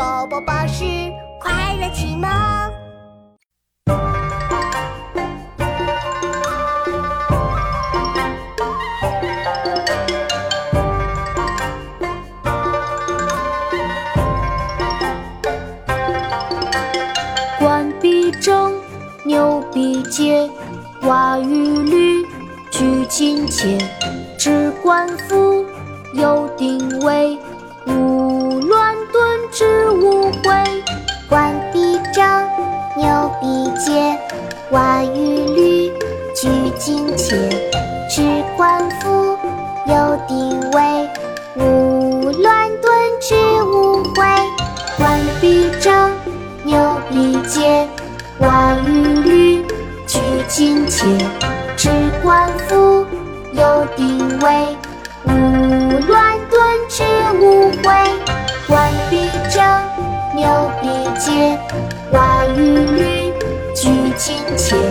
宝宝巴士快乐启蒙。冠必正，牛必节，蛙与驴俱勤切。置冠服，有定位，勿乱顿之牛必节，蛙与驴俱勤切。置冠服，有定位，勿乱顿之无悔。冠必正，牛必节，蛙与驴俱勤切。置冠服，有定位，勿乱顿之无悔。冠必正，牛必节，蛙与驴俱勤切。